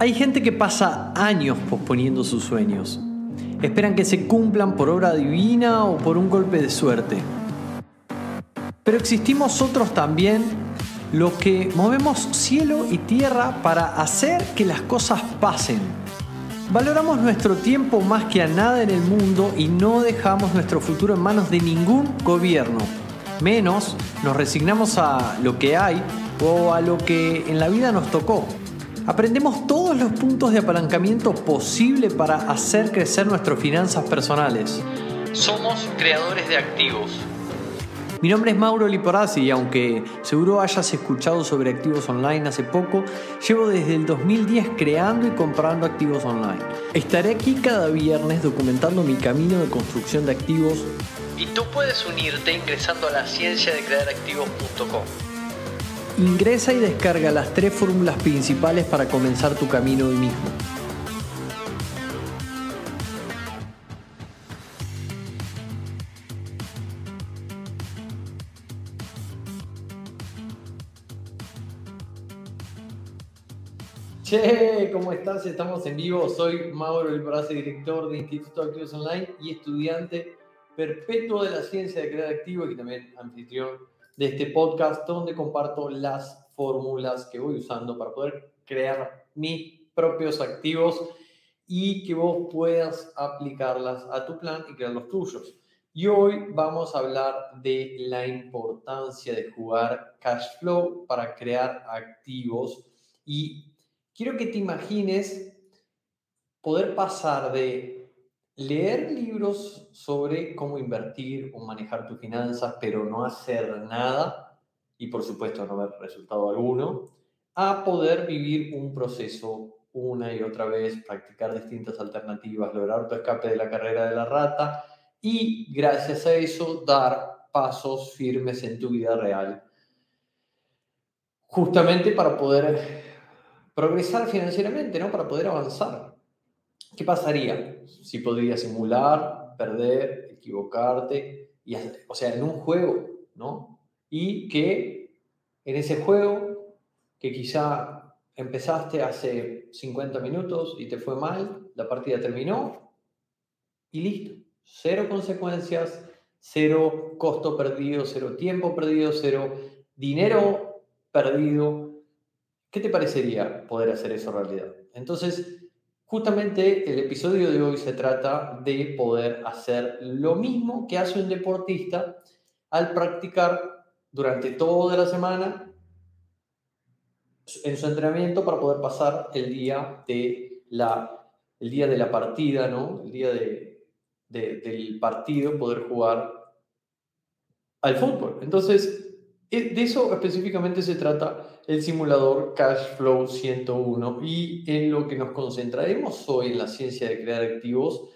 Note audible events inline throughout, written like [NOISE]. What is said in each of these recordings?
Hay gente que pasa años posponiendo sus sueños. Esperan que se cumplan por obra divina o por un golpe de suerte. Pero existimos otros también, los que movemos cielo y tierra para hacer que las cosas pasen. Valoramos nuestro tiempo más que a nada en el mundo y no dejamos nuestro futuro en manos de ningún gobierno. Menos nos resignamos a lo que hay o a lo que en la vida nos tocó. Aprendemos todos los puntos de apalancamiento posible para hacer crecer nuestras finanzas personales. Somos creadores de activos. Mi nombre es Mauro Liporazzi y aunque seguro hayas escuchado sobre activos online hace poco, llevo desde el 2010 creando y comprando activos online. Estaré aquí cada viernes documentando mi camino de construcción de activos y tú puedes unirte ingresando a la ciencia de crear activos.com. Ingresa y descarga las tres fórmulas principales para comenzar tu camino hoy mismo. Che, ¿cómo estás? Estamos en vivo. Soy Mauro Elbrace, director de Instituto Activos Online y estudiante perpetuo de la ciencia de crear activos y también anfitrión de este podcast donde comparto las fórmulas que voy usando para poder crear mis propios activos y que vos puedas aplicarlas a tu plan y crear los tuyos. Y hoy vamos a hablar de la importancia de jugar cash flow para crear activos y quiero que te imagines poder pasar de leer libros sobre cómo invertir o manejar tus finanzas, pero no hacer nada, y por supuesto no ver resultado alguno, a poder vivir un proceso una y otra vez, practicar distintas alternativas, lograr tu escape de la carrera de la rata y gracias a eso dar pasos firmes en tu vida real. Justamente para poder progresar financieramente, ¿no? Para poder avanzar. ¿Qué pasaría si podrías simular, perder, equivocarte? O sea, en un juego, ¿no? Y que en ese juego, que quizá empezaste hace 50 minutos y te fue mal, la partida terminó y listo. Cero consecuencias, cero costo perdido, cero tiempo perdido, cero dinero perdido. ¿Qué te parecería poder hacer eso realidad? Entonces, Justamente el episodio de hoy se trata de poder hacer lo mismo que hace un deportista al practicar durante toda la semana en su entrenamiento para poder pasar el día de la, el día de la partida, ¿no? El día de, del partido, poder jugar al fútbol. Entonces, eh, de eso específicamente se trata el simulador Cash Flow 101 y en lo que nos concentraremos hoy en la ciencia de crear activos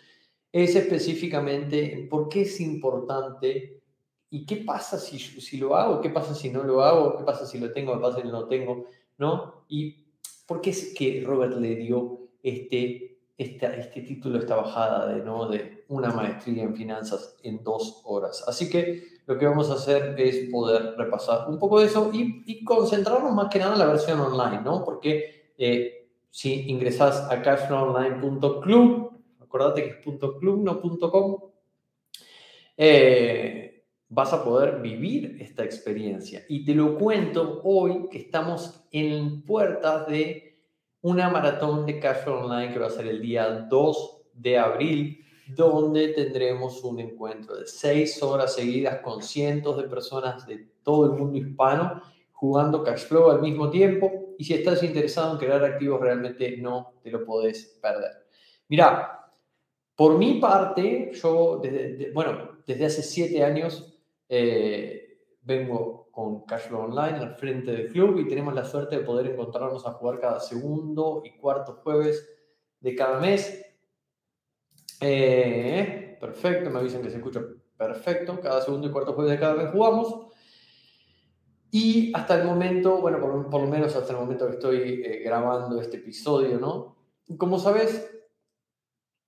es específicamente en por qué es importante y qué pasa si, si lo hago, qué pasa si no lo hago, qué pasa si lo tengo, qué pasa si no lo tengo, ¿no? Y por qué es que Robert le dio este, esta, este título, esta bajada de, ¿no? de una maestría en finanzas en dos horas. Así que lo que vamos a hacer es poder repasar un poco de eso y, concentrarnos más que nada en la versión online, ¿no? Porque eh, si ingresas a cashflowonline.club, acordate que es .club, no .com, eh, vas a poder vivir esta experiencia. Y te lo cuento hoy que estamos en puertas de una maratón de Cashflow Online que va a ser el día 2 de abril donde tendremos un encuentro de seis horas seguidas con cientos de personas de todo el mundo hispano jugando Cashflow al mismo tiempo. Y si estás interesado en crear activos, realmente no te lo podés perder. Mira, por mi parte, yo, desde, bueno, desde hace siete años eh, vengo con Cashflow Online al frente del club y tenemos la suerte de poder encontrarnos a jugar cada segundo y cuarto jueves de cada mes eh, perfecto, me avisan que se escucha perfecto. Cada segundo y cuarto jueves de cada vez jugamos. Y hasta el momento, bueno, por, lo menos hasta el momento que estoy eh, grabando este episodio, ¿no? Como sabes,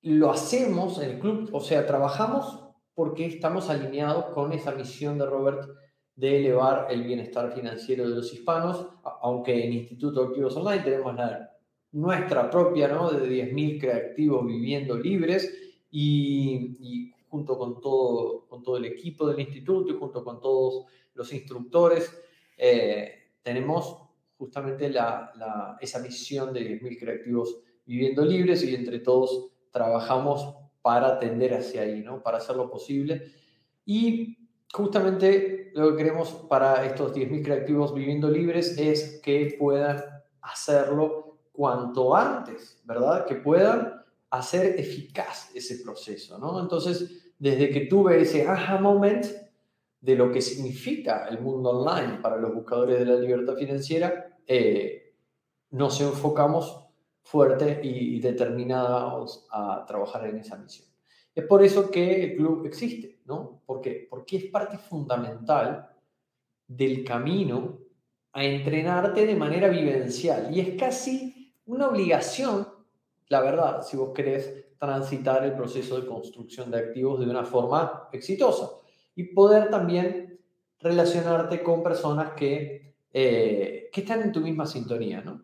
lo hacemos en el club, o sea, trabajamos porque estamos alineados con esa misión de Robert de elevar el bienestar financiero de los hispanos, aunque en Instituto Activos Online tenemos la nuestra propia, ¿no? De 10.000 creativos viviendo libres y, junto con todo, con todo el equipo del instituto y junto con todos los instructores, eh, tenemos justamente la, esa misión de 10.000 creativos viviendo libres y entre todos trabajamos para tender hacia ahí, ¿no? Para hacerlo posible. Y justamente lo que queremos para estos 10.000 creativos viviendo libres es que puedan hacerlo cuanto antes, ¿verdad? Que puedan hacer eficaz ese proceso, ¿no? Entonces, desde que tuve ese aha moment de lo que significa el mundo online para los buscadores de la libertad financiera, eh, nos enfocamos fuerte y, determinados a trabajar en esa misión. Es por eso que el club existe, ¿no? ¿Por? Porque es parte fundamental del camino a entrenarte de manera vivencial y es casi una obligación, la verdad, si vos querés transitar el proceso de construcción de activos de una forma exitosa y poder también relacionarte con personas que, eh, que están en tu misma sintonía, ¿no?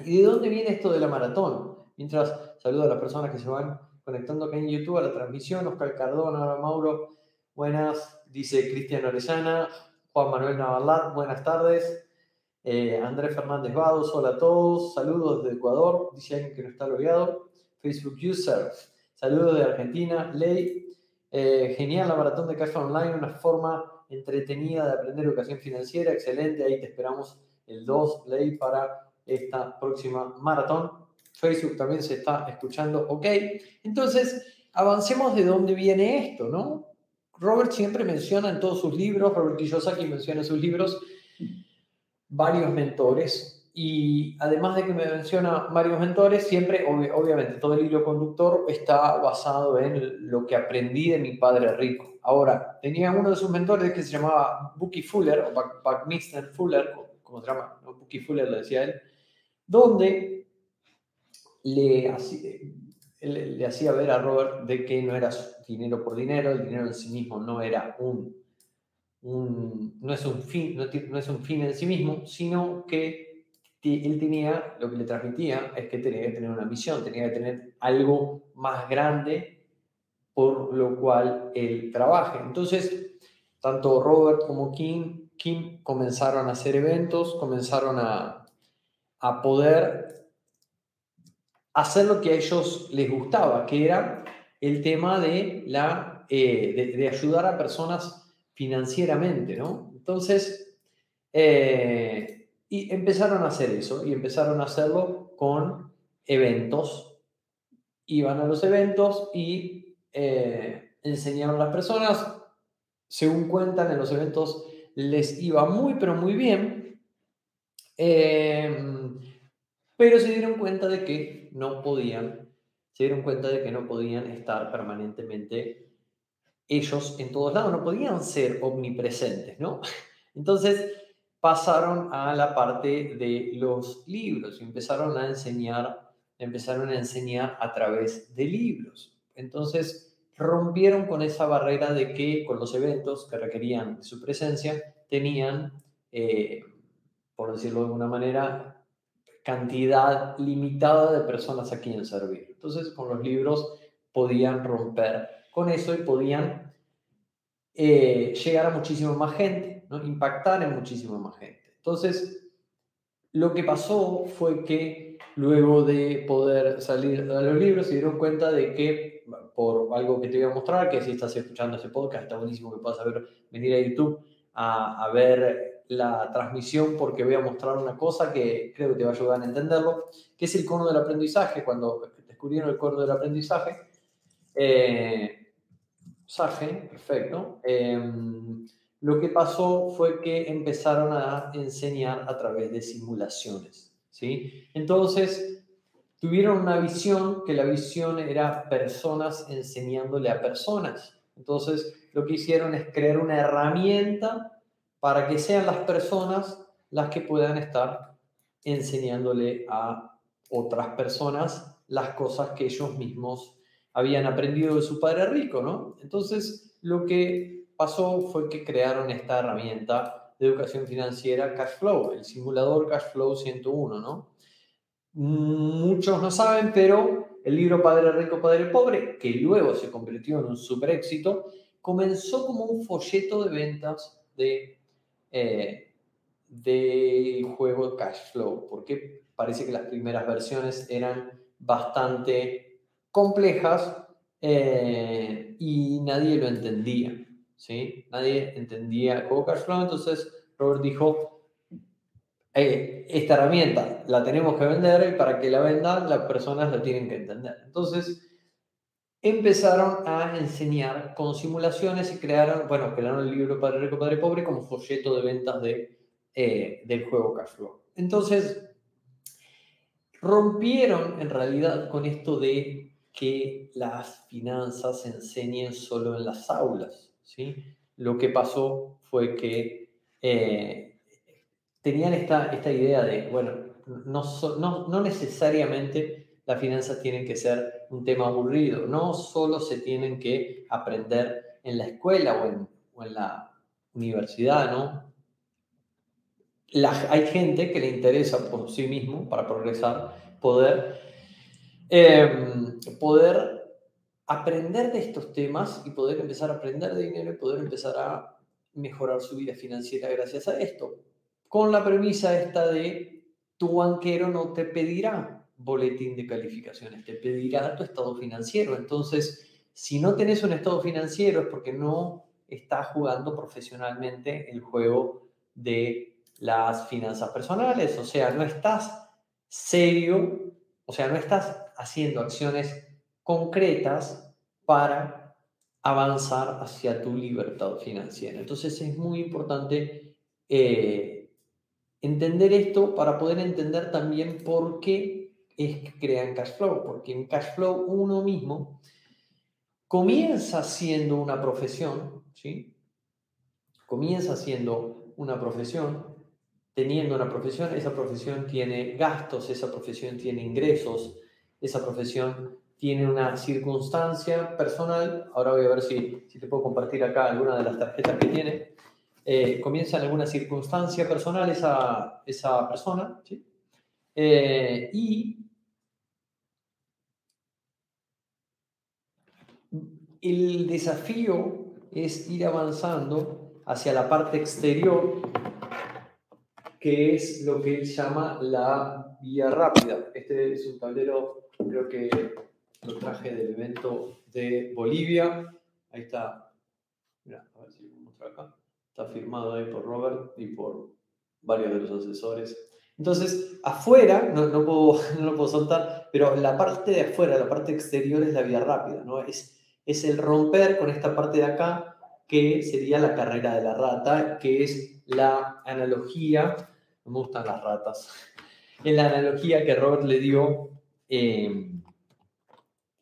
¿Y de dónde viene esto de la maratón? Mientras saludo a las personas que se van conectando acá en YouTube a la transmisión, Oscar Cardona, Mauro, buenas, dice Cristian Orellana, Juan Manuel Navarlat, buenas tardes, eh, Andrés Fernández Vados, hola a todos, saludos desde Ecuador, dice alguien que no está logueado, Facebook User, saludos de Argentina, Ley, eh, genial la maratón de Cash Online, una forma entretenida de aprender educación financiera, excelente, ahí te esperamos el 2, Ley, para esta próxima maratón. Facebook también se está escuchando, ok. Entonces, avancemos de dónde viene esto, ¿no? Robert siempre menciona en todos sus libros, Robert Kiyosaki menciona en sus libros varios mentores y además de que me menciona varios mentores, siempre, obviamente, todo el hilo conductor está basado en lo que aprendí de mi padre rico. Ahora, tenía uno de sus mentores que se llamaba Bucky Fuller, o Buckminster Fuller, como se llama. Bucky Fuller lo decía él, donde le hacía, le hacía ver a Robert de que no era dinero por dinero, el dinero en sí mismo no era un, no, es un fin, no, es un fin en sí mismo, sino que él tenía, lo que le transmitía es que tenía que tener una misión, tenía que tener algo más grande por lo cual él trabaje. Entonces, tanto Robert como Kim, Kim comenzaron a hacer eventos, comenzaron a, a poder hacer lo que a ellos les gustaba, que era el tema de, la, eh, de, ayudar a personas financieramente, ¿no? Entonces, eh, y empezaron a hacer eso, y empezaron a hacerlo con eventos. Iban a los eventos y eh, enseñaron a las personas, según cuentan en los eventos, les iba muy, pero muy bien. Eh, pero se dieron cuenta de que no podían, se dieron cuenta de que no podían estar permanentemente ellos en todos lados, no podían ser omnipresentes, ¿no? [LAUGHS] Entonces pasaron a la parte de los libros y empezaron a enseñar, empezaron a enseñar a través de libros. Entonces rompieron con esa barrera de que con los eventos que requerían su presencia tenían, eh, por decirlo de alguna manera, cantidad limitada de personas a quien servir. Entonces, con los libros podían romper con eso y podían eh, llegar a muchísima más gente, ¿no? impactar en muchísima más gente. Entonces, lo que pasó fue que luego de poder salir a los libros se dieron cuenta de que, por algo que te voy a mostrar, que si estás escuchando ese podcast, está buenísimo que puedas ver, venir a YouTube a, a ver la transmisión porque voy a mostrar una cosa que creo que te va a ayudar a entenderlo, que es el cono del aprendizaje. Cuando descubrieron el cono del aprendizaje, eh, perfecto. Em, lo que pasó fue que empezaron a enseñar a través de simulaciones. ¿sí? Entonces, tuvieron una visión que la visión era personas enseñándole a personas. Entonces, lo que hicieron es crear una herramienta para que sean las personas las que puedan estar enseñándole a otras personas las cosas que ellos mismos habían aprendido de su padre rico, ¿no? Entonces, lo que pasó fue que crearon esta herramienta de educación financiera Cashflow, el simulador Cashflow 101, ¿no? muchos no saben, pero el libro Padre Rico, Padre Pobre, que luego se convirtió en un super éxito, comenzó como un folleto de ventas de, eh, de juego cash flow, porque parece que las primeras versiones eran bastante complejas eh, y nadie lo entendía. ¿sí? Nadie entendía el juego cash flow, entonces Robert dijo, eh, esta herramienta la tenemos que vender y para que la vendan las personas la tienen que entender. Entonces empezaron a enseñar con simulaciones y crearon, bueno, crearon el libro Padre Rico, Padre Pobre como folleto de ventas de, eh, del juego cash flow. Entonces rompieron en realidad con esto de que las finanzas se enseñen solo en las aulas. ¿sí? Lo que pasó fue que eh, tenían esta, esta idea de, bueno, no, no, no necesariamente las finanzas tienen que ser un tema aburrido, no solo se tienen que aprender en la escuela o en, o en la universidad, ¿no? hay gente que le interesa por sí mismo, para progresar, poder, em, poder aprender de estos temas y poder empezar a aprender de dinero y poder empezar a mejorar su vida financiera gracias a esto. Con la premisa esta de tu banquero no te pedirá boletín de calificaciones, te pedirá tu estado financiero. Entonces, si no tenés un estado financiero es porque no estás jugando profesionalmente el juego de las finanzas personales, o sea, no estás serio, o sea, no estás haciendo acciones concretas para avanzar hacia tu libertad financiera. Entonces es muy importante eh, entender esto para poder entender también por qué es que crean cash flow, porque en cash flow uno mismo comienza siendo una profesión, ¿sí? Comienza siendo una profesión, teniendo una profesión, esa profesión tiene gastos, esa profesión tiene ingresos, esa profesión tiene una circunstancia personal. Ahora voy a ver si, si te puedo compartir acá alguna de las tarjetas que tiene. Eh, comienza en alguna circunstancia personal esa, esa persona. Eh, y el desafío es ir avanzando hacia la parte exterior que es lo que él llama la vía rápida. Este es un tablero, creo que lo traje del evento de Bolivia. Ahí está, mira, a ver si lo muestro acá. Está firmado ahí por Robert y por varios de los asesores. Entonces, afuera, no, no, puedo, [LAUGHS] no lo puedo soltar, pero la parte de afuera, la parte exterior es la vía rápida, ¿no? Es, es el romper con esta parte de acá, que sería la carrera de la rata, que es la analogía, me gustan las ratas, [LAUGHS] en la analogía que Robert le dio eh,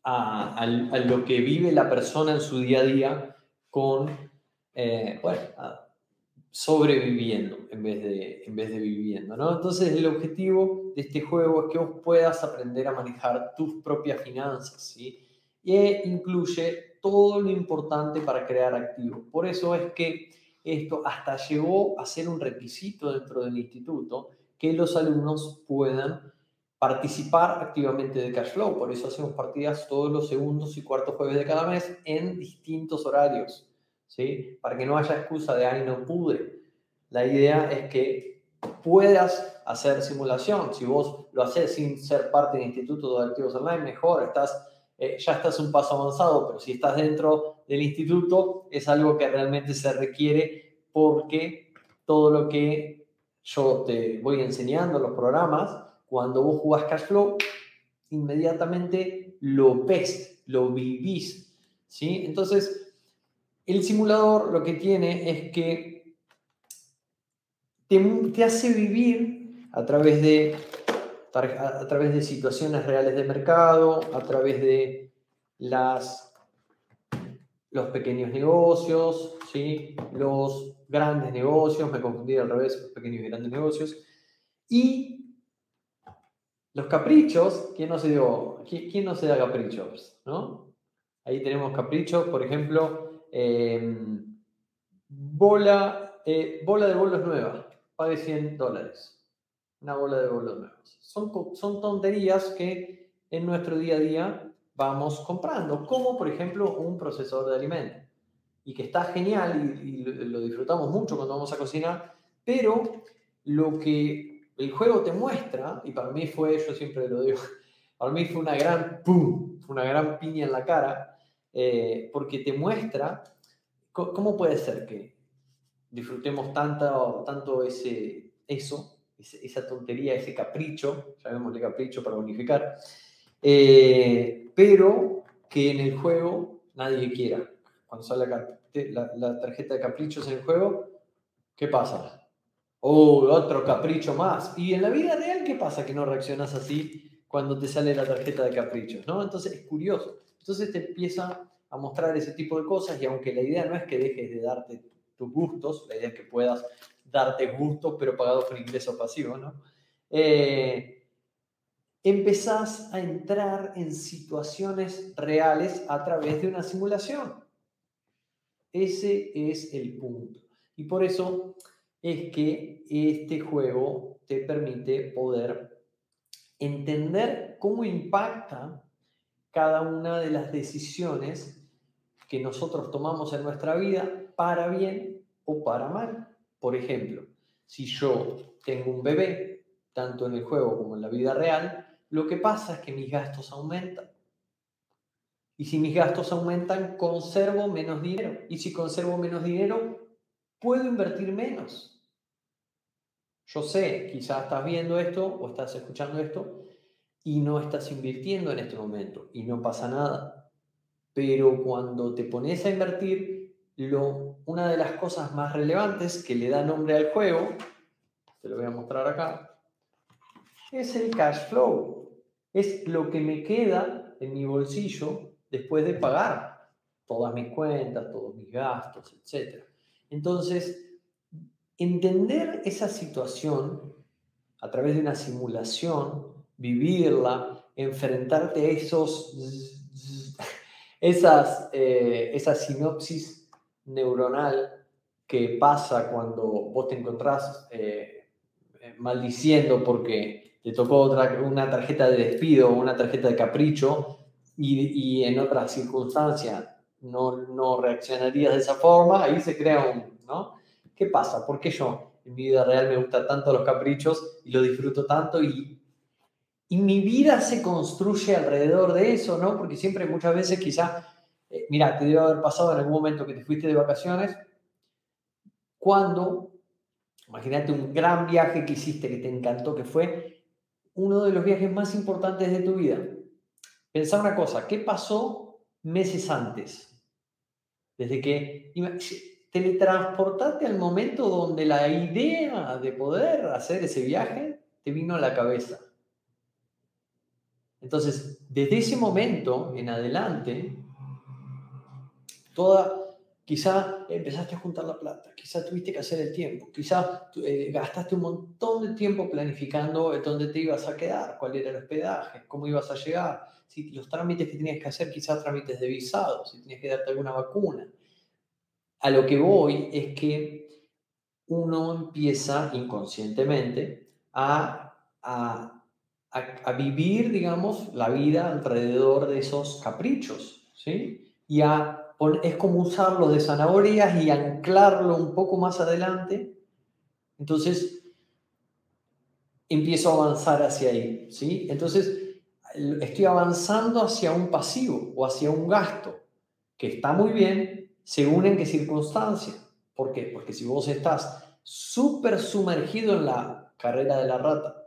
a, lo que vive la persona en su día a día con, eh, sobreviviendo en vez, de, en vez de viviendo, ¿no? Entonces el objetivo de este juego es que vos puedas aprender a manejar tus propias finanzas, ¿sí? E incluye todo lo importante para crear activos. Por eso es que esto hasta llegó a ser un requisito dentro del instituto que los alumnos puedan participar activamente de cash flow. Por eso hacemos partidas todos los segundos y cuartos jueves de cada mes en distintos horarios, ¿sí? Para que no haya excusa de, ay, no pude. La idea es que puedas hacer simulación. Si vos lo haces sin ser parte del Instituto de Activos Online, mejor, eh, ya estás un paso avanzado, pero si estás dentro del instituto, es algo que realmente se requiere porque todo lo que yo te voy enseñando, los programas, cuando vos jugás cash flow, inmediatamente lo ves, lo vivís. ¿sí? Entonces, el simulador lo que tiene es que te, hace vivir a través de a través de situaciones reales de mercado, a través de las, los pequeños negocios, ¿sí? los grandes negocios, me confundí al revés, los pequeños y grandes negocios, y los caprichos, ¿quién no se, quién, no se da caprichos? ¿no? Ahí tenemos caprichos, por ejemplo, em, bola, eh, bola de bolos nueva, pague 100 dólares. una bola de bolos nuevos. Son, son tonterías que en nuestro día a día vamos comprando, como por ejemplo un procesador de alimentos, y que está genial y, lo disfrutamos mucho cuando vamos a cocinar, pero lo que el juego te muestra, y para mí fue, yo siempre lo digo, [LAUGHS] para mí fue una gran pum, una gran piña en la cara, eh, porque te muestra cómo puede ser que disfrutemos tanto, tanto ese, eso, esa tontería, ese capricho, llamémosle capricho para unificar, eh, pero que en el juego nadie quiera. Cuando sale la, la, tarjeta de caprichos en el juego, ¿qué pasa? Oh, otro capricho más. Y en la vida real, ¿qué pasa que no reaccionas así cuando te sale la tarjeta de caprichos? ¿no? Entonces es curioso. Entonces te empieza a mostrar ese tipo de cosas y aunque la idea no es que dejes de darte tus gustos, la idea es que puedas darte gustos pero pagados por ingreso pasivo, ¿no? Eh, empezás a entrar en situaciones reales a través de una simulación. Ese es el punto. Y por eso es que este juego te permite poder entender cómo impacta cada una de las decisiones que nosotros tomamos en nuestra vida para bien o para mal. Por ejemplo, si yo tengo un bebé, tanto en el juego como en la vida real, lo que pasa es que mis gastos aumentan. Y si mis gastos aumentan, conservo menos dinero. Y si conservo menos dinero, puedo invertir menos. Yo sé, quizás estás viendo esto o estás escuchando esto y no estás invirtiendo en este momento y no pasa nada. Pero cuando te pones a invertir, lo, una de las cosas más relevantes que le da nombre al juego, te lo voy a mostrar acá, es el cash flow. Es lo que me queda en mi bolsillo después de pagar todas mis cuentas, todos mis gastos, etc. Entonces, entender esa situación a través de una simulación vivirla, enfrentarte a esos, esas, eh, esa sinopsis neuronal que pasa cuando vos te encontrás eh, maldiciendo porque te tocó otra, una tarjeta de despido una tarjeta de capricho y, en otra circunstancia no, no, reaccionarías de esa forma, ahí se crea un, ¿no? ¿Qué pasa? ¿Por qué yo en mi vida real me gustan tanto los caprichos y lo disfruto tanto y y mi vida se construye alrededor de eso, ¿no? Porque siempre, muchas veces, quizá, eh, mira, te debe haber pasado en algún momento que te fuiste de vacaciones, cuando, imagínate un gran viaje que hiciste, que te encantó, que fue uno de los viajes más importantes de tu vida. Pensá una cosa, ¿qué pasó meses antes? Desde que teletransportaste al momento donde la idea de poder hacer ese viaje te vino a la cabeza. Entonces, desde ese momento en adelante, toda, quizá empezaste a juntar la plata, quizá tuviste que hacer el tiempo, quizá eh, gastaste un montón de tiempo planificando dónde te ibas a quedar, cuál era el hospedaje, cómo ibas a llegar, si los trámites que tenías que hacer, quizás trámites de visado, si tenías que darte alguna vacuna. A lo que voy es que uno empieza inconscientemente a, a a, vivir, digamos, la vida alrededor de esos caprichos, ¿sí? Y a, es como usarlo de zanahorias y anclarlo un poco más adelante. Entonces, empiezo a avanzar hacia ahí, ¿sí? Entonces, estoy avanzando hacia un pasivo o hacia un gasto, que está muy bien, según en qué circunstancia. ¿Por qué? Porque si vos estás súper sumergido en la carrera de la rata,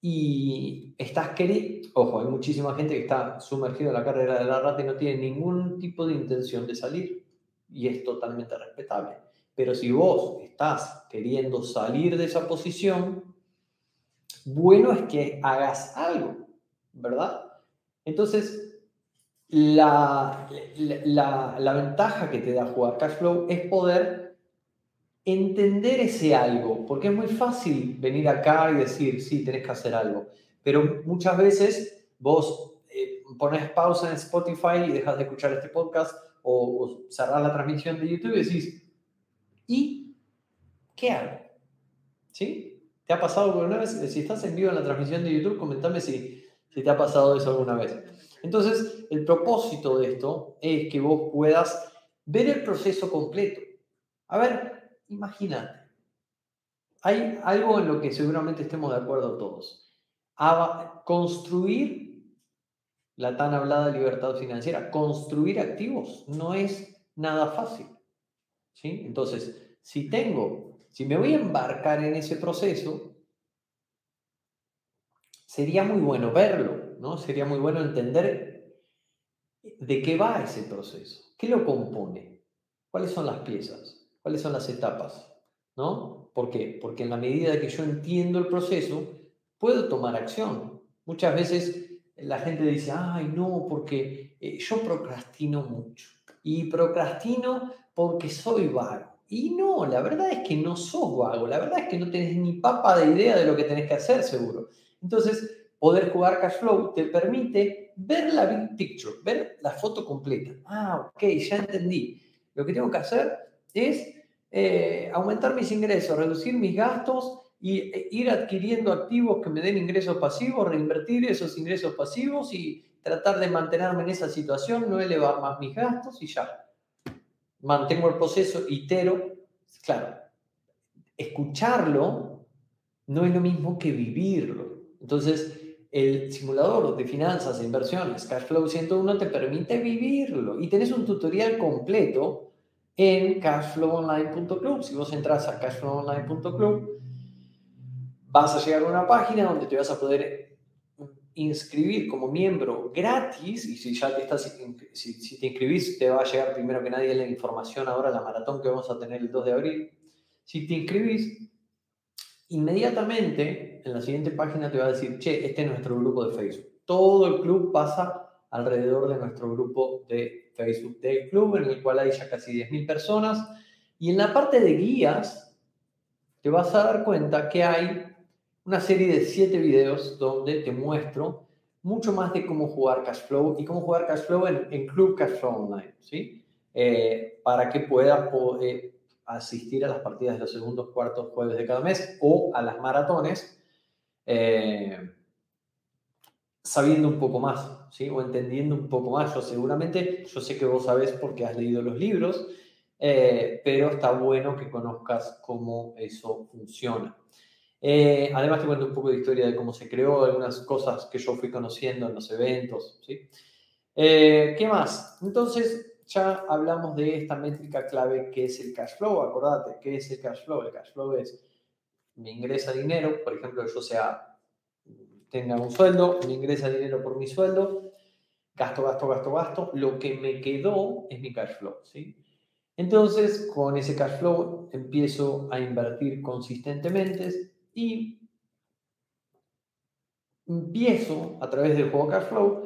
y estás queriendo, ojo, hay muchísima gente que está sumergida en la carrera de la rata y no tiene ningún tipo de intención de salir y es totalmente respetable. Pero si vos estás queriendo salir de esa posición, bueno es que hagas algo, ¿verdad? Entonces, la, la, la, ventaja que te da jugar cash flow es poder entender ese algo, porque es muy fácil venir acá y decir, sí, tenés que hacer algo, pero muchas veces vos eh, pones pausa en Spotify y dejas de escuchar este podcast o, o cerrar la transmisión de YouTube y decís, ¿y qué hago? ¿Sí? ¿Te ha pasado alguna vez? Si estás en vivo en la transmisión de YouTube, comentame si, si te ha pasado eso alguna vez. Entonces, el propósito de esto es que vos puedas ver el proceso completo. A ver, imagínate. Hay algo en lo que seguramente estemos de acuerdo todos. Construir la tan hablada libertad financiera, construir activos no es nada fácil. ¿sí? Entonces, si tengo, si me voy a embarcar en ese proceso, sería muy bueno verlo, ¿no? Sería muy bueno entender de qué va ese proceso, qué lo compone, cuáles son las piezas, cuáles son las etapas, ¿no? ¿Por qué? Porque en la medida que yo entiendo el proceso, puedo tomar acción. Muchas veces la gente dice, ay, no, porque eh, yo procrastino mucho. Y procrastino porque soy vago. Y no, la verdad es que no sos vago, la verdad es que no tenés ni papa de idea de lo que tenés que hacer, seguro. Entonces, poder jugar cash flow te permite ver la big picture, ver la foto completa. Ah, ok, ya entendí. Lo que tengo que hacer es eh, aumentar mis ingresos, reducir mis gastos y e, ir adquiriendo activos que me den ingresos pasivos, reinvertir esos ingresos pasivos y tratar de mantenerme en esa situación, no elevar más mis gastos y ya. Mantengo el proceso, itero. Claro, escucharlo no es lo mismo que vivirlo. Entonces, el simulador de finanzas e inversiones Cashflow 101 te permite vivirlo. Y tenés un tutorial completo en cashflowonline.club. Si vos entras a cashflowonline.club, vas a llegar a una página donde te vas a poder inscribir como miembro gratis. Y si ya te estás si, si te inscribís te va a llegar primero que nadie la información ahora la maratón que vamos a tener el 2 de abril. Si te inscribís inmediatamente en la siguiente página te va a decir, che, este es nuestro grupo de Facebook. Todo el club pasa alrededor de nuestro grupo de Facebook del club, en el cual hay ya casi 10.000 personas. Y en la parte de guías, te vas a dar cuenta que hay una serie de 7 videos donde te muestro mucho más de cómo jugar Cashflow y cómo jugar Cashflow en, en Club Cashflow Online, ¿sí? Eh, para que puedas poder asistir a las partidas de los segundos, cuartos, jueves de cada mes o a las maratones, eh, sabiendo un poco más, ¿sí? O entendiendo un poco más. Yo seguramente, yo sé que vos sabés porque has leído los libros, eh, pero está bueno que conozcas cómo eso funciona. Eh, además te cuento un poco de historia de cómo se creó, algunas cosas que yo fui conociendo en los eventos, ¿sí? ¿Qué más? Entonces, ya hablamos de esta métrica clave que es el cash flow. Acordate, ¿qué es el cash flow? El cash flow es, me ingresa dinero, por ejemplo, yo sea, tenga un sueldo, me ingresa dinero por mi sueldo, gasto, gasto, gasto, gasto, lo que me quedó es mi cash flow. Entonces, con ese cash flow empiezo a invertir consistentemente y empiezo a través del juego cash flow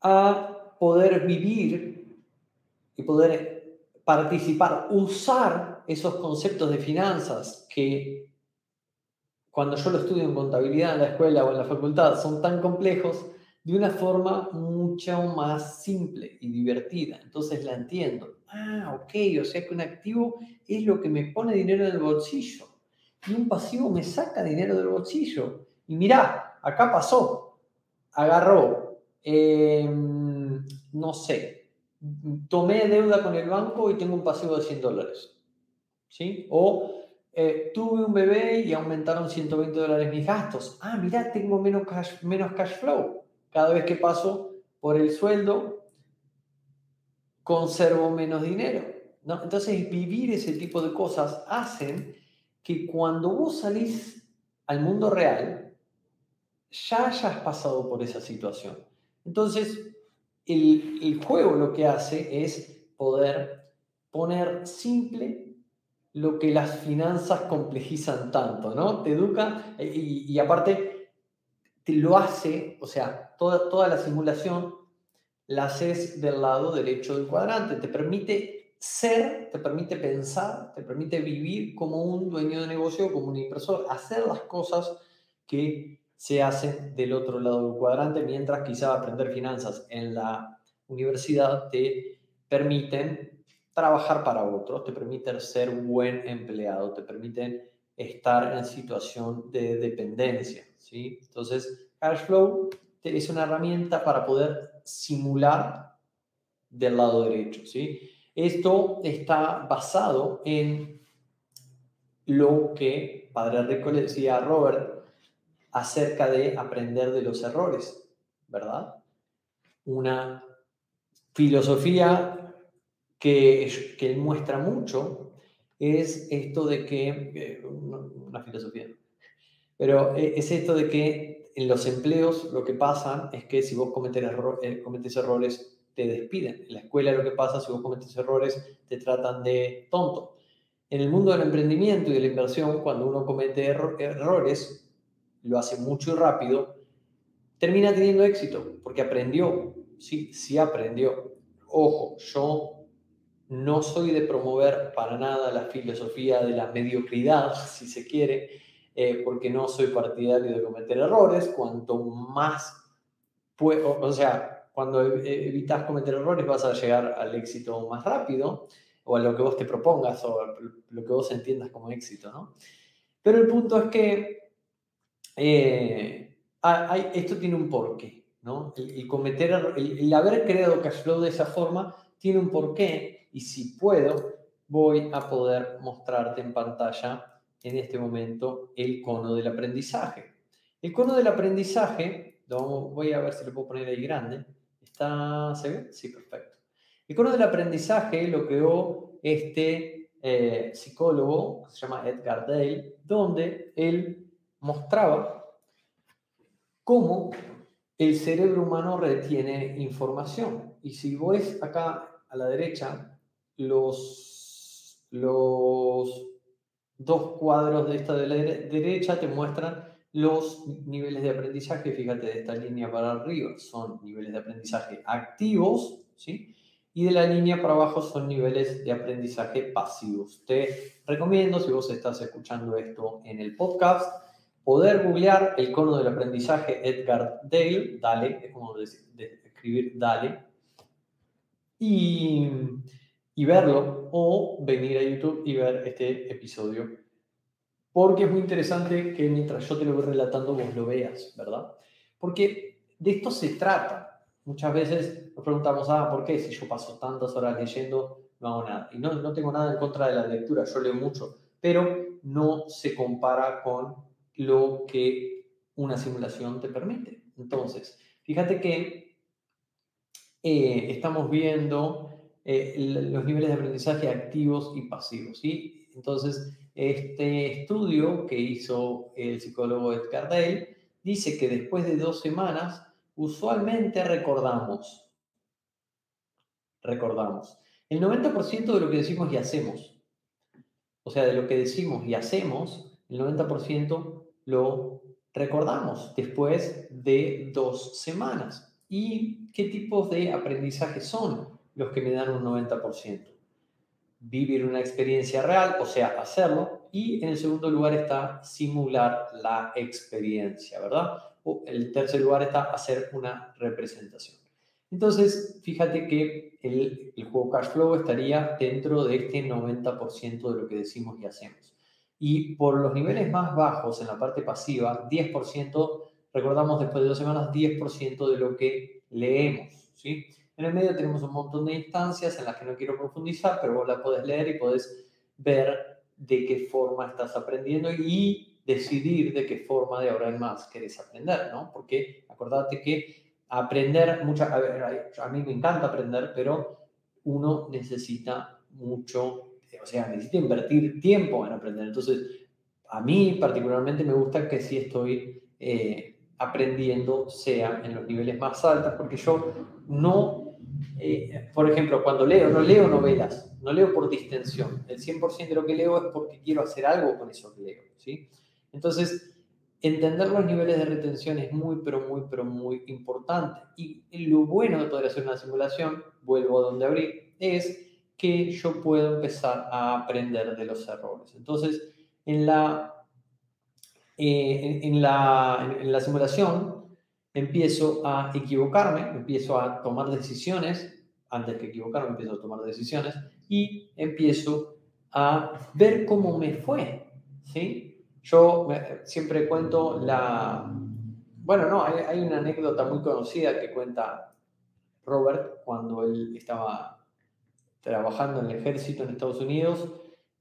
a poder vivir y poder participar, usar esos conceptos de finanzas que cuando yo lo estudio en contabilidad en la escuela o en la facultad son tan complejos de una forma mucho más simple y divertida. Entonces la entiendo. Ah, ok, o sea que un activo es lo que me pone dinero en el bolsillo y un pasivo me saca dinero del bolsillo. Y mirá, acá pasó, agarró, em, no sé, tomé deuda con el banco y tengo un pasivo de 100 dólares. ¿Sí? O eh, tuve un bebé y aumentaron 120 dólares mis gastos. Ah, mira, tengo menos cash, menos cash flow. Cada vez que paso por el sueldo, conservo menos dinero. ¿no? Entonces, vivir ese tipo de cosas hacen que cuando vos salís al mundo real, ya hayas pasado por esa situación. Entonces, el, juego lo que hace es poder poner simple lo que las finanzas complejizan tanto, ¿no? Te educa eh, y, aparte te lo hace, o sea, toda, toda la simulación la haces del lado derecho del cuadrante, te permite ser, te permite pensar, te permite vivir como un dueño de negocio, como un inversor, hacer las cosas que se hace del otro lado del cuadrante, mientras quizá aprender finanzas en la universidad te permiten trabajar para otros, te permiten ser buen empleado, te permiten estar en situación de dependencia. ¿sí? Entonces, Cashflow es una herramienta para poder simular del lado derecho. ¿sí? Esto está basado en lo que Padre Rico le decía a Robert acerca de aprender de los errores, ¿verdad? Una filosofía que, que muestra mucho es esto de que, eh, una filosofía, pero e, es esto de que en los empleos lo que pasa es que si vos cometes, eh, cometes errores te despiden. En la escuela lo que pasa, si vos cometes errores, te tratan de tonto. En el mundo del emprendimiento y de la inversión, cuando uno comete errores, lo hace mucho y rápido, termina teniendo éxito, porque aprendió, sí, sí aprendió. Ojo, yo no soy de promover para nada la filosofía de la mediocridad, [LAUGHS] si se quiere, eh, porque no soy partidario de cometer errores. Cuanto más, puedo, o sea, cuando evitas cometer errores vas a llegar al éxito más rápido o a lo que vos te propongas o lo que vos entiendas como éxito, ¿no? Pero el punto es que eh, esto tiene un porqué, ¿no? El, cometer, el, haber creado Cashflow de esa forma tiene un porqué y si puedo voy a poder mostrarte en pantalla en este momento el cono del aprendizaje. El cono del aprendizaje, voy a ver si lo puedo poner ahí grande, ¿Está, ¿Se ve? Sí, perfecto. El cono del aprendizaje lo creó este eh, psicólogo que se llama Edgar Dale, donde él mostraba cómo el cerebro humano retiene información. Y si ves acá a la derecha, los, los dos cuadros de esta de la derecha te muestran los niveles de aprendizaje, fíjate, de esta línea para arriba son niveles de aprendizaje activos, ¿sí? Y de la línea para abajo son niveles de aprendizaje pasivos. Te recomiendo, si vos estás escuchando esto en el podcast, poder googlear el cono del aprendizaje Edgar Dale, Dale, es como escribir Dale, y, y verlo, o venir a YouTube y ver este episodio porque es muy interesante que mientras yo te lo voy relatando vos lo veas, ¿verdad? Porque de esto se trata. Muchas veces nos preguntamos, ah, ¿por qué si yo paso tantas horas leyendo no hago nada? Y no, no tengo nada en contra de la lectura, yo leo mucho, pero no se compara con lo que una simulación te permite. Entonces, fíjate que eh, estamos viendo eh, los niveles de aprendizaje activos y pasivos, ¿sí? Entonces, este estudio que hizo el psicólogo Edgar Dale dice que después de dos semanas, usualmente recordamos. Recordamos. El 90% de lo que decimos y hacemos. O sea, de lo que decimos y hacemos, el 90% lo recordamos después de dos semanas. ¿Y qué tipos de aprendizaje son los que me dan un 90%? vivir una experiencia real, o sea, hacerlo. Y en el segundo lugar está simular la experiencia, ¿verdad? O el tercer lugar está hacer una representación. Entonces, fíjate que el, el juego cash flow estaría dentro de este 90% de lo que decimos y hacemos. Y por los niveles más bajos en la parte pasiva, 10%, recordamos después de dos semanas, 10% de lo que leemos, ¿sí? En el medio tenemos un montón de instancias en las que no quiero profundizar, pero vos la podés leer y podés ver de qué forma estás aprendiendo y decidir de qué forma de ahora en más querés aprender, ¿no? Porque acordate que aprender, mucha, a, a mí me encanta aprender, pero uno necesita mucho, o sea, necesita invertir tiempo en aprender. Entonces, a mí particularmente me gusta que si estoy eh, aprendiendo sea en los niveles más altos, porque yo no eh, por ejemplo, cuando leo, no leo novelas, no leo por distensión. El 100% de lo que leo es porque quiero hacer algo con eso que leo. ¿sí? Entonces, entender los niveles de retención es muy, pero muy, pero muy importante. Y lo bueno de poder hacer una simulación, vuelvo a donde abrí, es que yo puedo empezar a aprender de los errores. Entonces, en la, eh, en, la, en la simulación, empiezo a equivocarme, empiezo a tomar decisiones, antes que equivocarme empiezo a tomar decisiones y empiezo a ver cómo me fue, ¿sí? Yo siempre cuento la... Bueno, no, hay, hay una anécdota muy conocida que cuenta Robert cuando él estaba trabajando en el ejército en Estados Unidos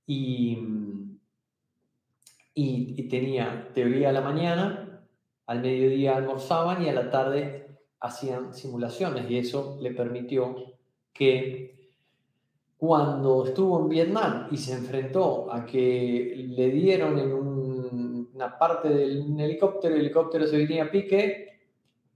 y, y, tenía teoría a la mañana, al mediodía almorzaban y a la tarde hacían simulaciones y eso le permitió que cuando estuvo en Vietnam y se enfrentó a que le dieron en una parte del helicóptero, el helicóptero se venía a pique,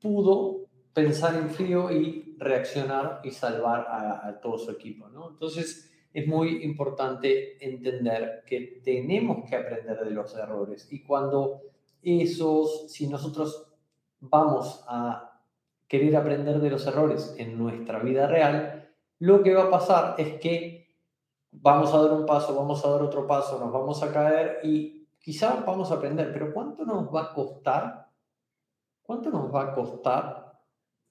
pudo pensar en frío y reaccionar y salvar a, todo su equipo. ¿no? Entonces, es muy importante entender que tenemos que aprender de los errores y cuando esos, si nosotros vamos a querer aprender de los errores en nuestra vida real, lo que va a pasar es que vamos a dar un paso, vamos a dar otro paso, nos vamos a caer y quizá vamos a aprender, pero ¿cuánto nos va a costar? ¿Cuánto nos va a costar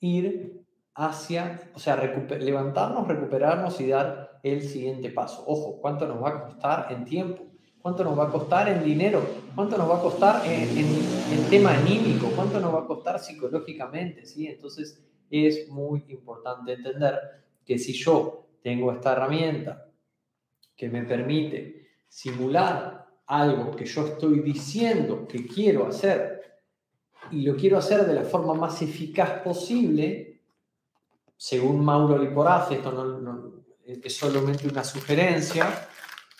ir hacia, o sea, levantarnos, recuperarnos y dar el siguiente paso. Ojo, ¿cuánto nos va a costar en tiempo? ¿Cuánto nos va a costar en dinero? ¿Cuánto nos va a costar en, en, tema anímico? ¿Cuánto nos va a costar psicológicamente? ¿sí? Entonces es muy importante entender que si yo tengo esta herramienta que me permite simular algo que yo estoy diciendo que quiero hacer y lo quiero hacer de la forma más eficaz posible, según Mauro Liporaz, esto no, es solamente una sugerencia,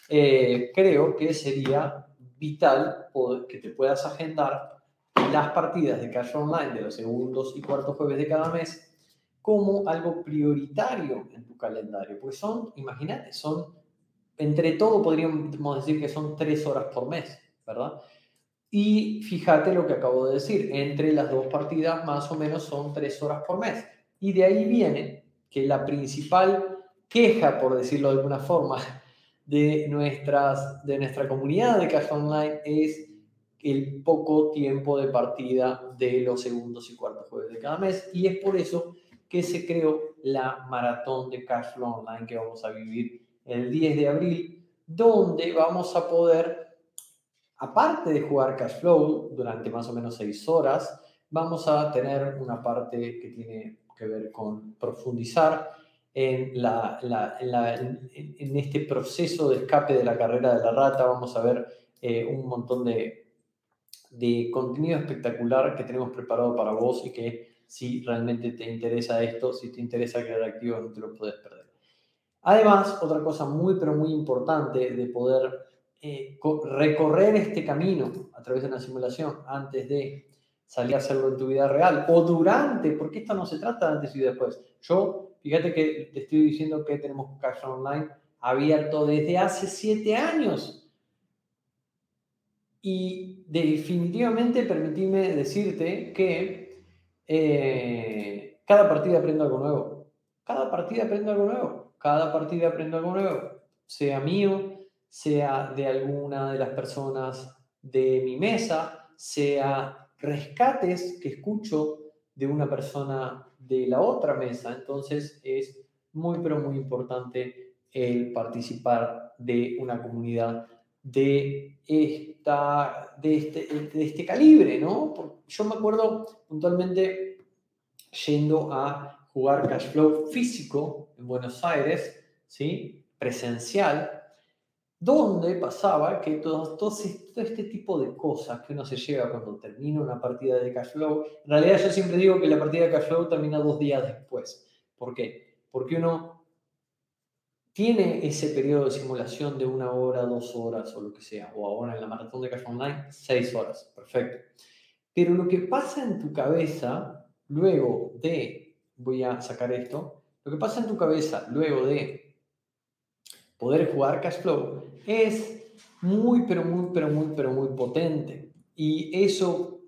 eh, creo que sería vital que te puedas agendar las partidas de Cash Online de los segundos y cuartos jueves de cada mes como algo prioritario en tu calendario, porque son, imagínate, son, entre todo podríamos decir que son tres horas por mes, ¿verdad? Y fíjate lo que acabo de decir, entre las dos partidas más o menos son tres horas por mes. Y de ahí viene que la principal queja, por decirlo de alguna forma, de, nuestras, de nuestra comunidad de Cash Online es el poco tiempo de partida de los segundos y cuartos jueves de cada mes. Y es por eso que se creó la maratón de Cash Flow Online que vamos a vivir el 10 de abril, donde vamos a poder aparte de jugar cash flow durante más o menos seis horas, vamos a tener una parte que tiene que ver con profundizar en, la, en, este proceso de escape de la carrera de la rata. Vamos a ver eh, un montón de, de contenido espectacular que tenemos preparado para vos y que si realmente te interesa esto, si te interesa crear activos, no te lo puedes perder. Además, otra cosa muy, pero muy importante de poder eh, recorrer este camino a través de una simulación antes de salir a hacerlo en tu vida real o durante, porque esto no se trata de antes y después. Yo, fíjate que te estoy diciendo que tenemos Cash Online abierto desde hace siete años. Y definitivamente permitime decirte que eh, cada partida aprendo algo nuevo. Cada partida aprendo algo nuevo. Cada partida aprendo algo nuevo. Sea mío, sea de alguna de las personas de mi mesa, sea rescates que escucho de una persona de la otra mesa. Entonces es muy, pero muy importante el participar de una comunidad de, esta, de, este, de este calibre, ¿no? Yo me acuerdo puntualmente yendo a jugar cash flow físico en Buenos Aires, ¿sí? presencial, donde pasaba que todo, todo, este tipo de cosas que uno se lleva cuando termina una partida de cash flow, en realidad yo siempre digo que la partida de cash flow termina dos días después. ¿Por qué? Porque uno tiene ese periodo de simulación de una hora, dos horas o lo que sea, o ahora en la maratón de cash online, seis horas, perfecto. Pero lo que pasa en tu cabeza luego de, voy a sacar esto, lo que pasa en tu cabeza luego de poder jugar cash flow es muy, pero muy, pero muy, pero muy potente. Y eso,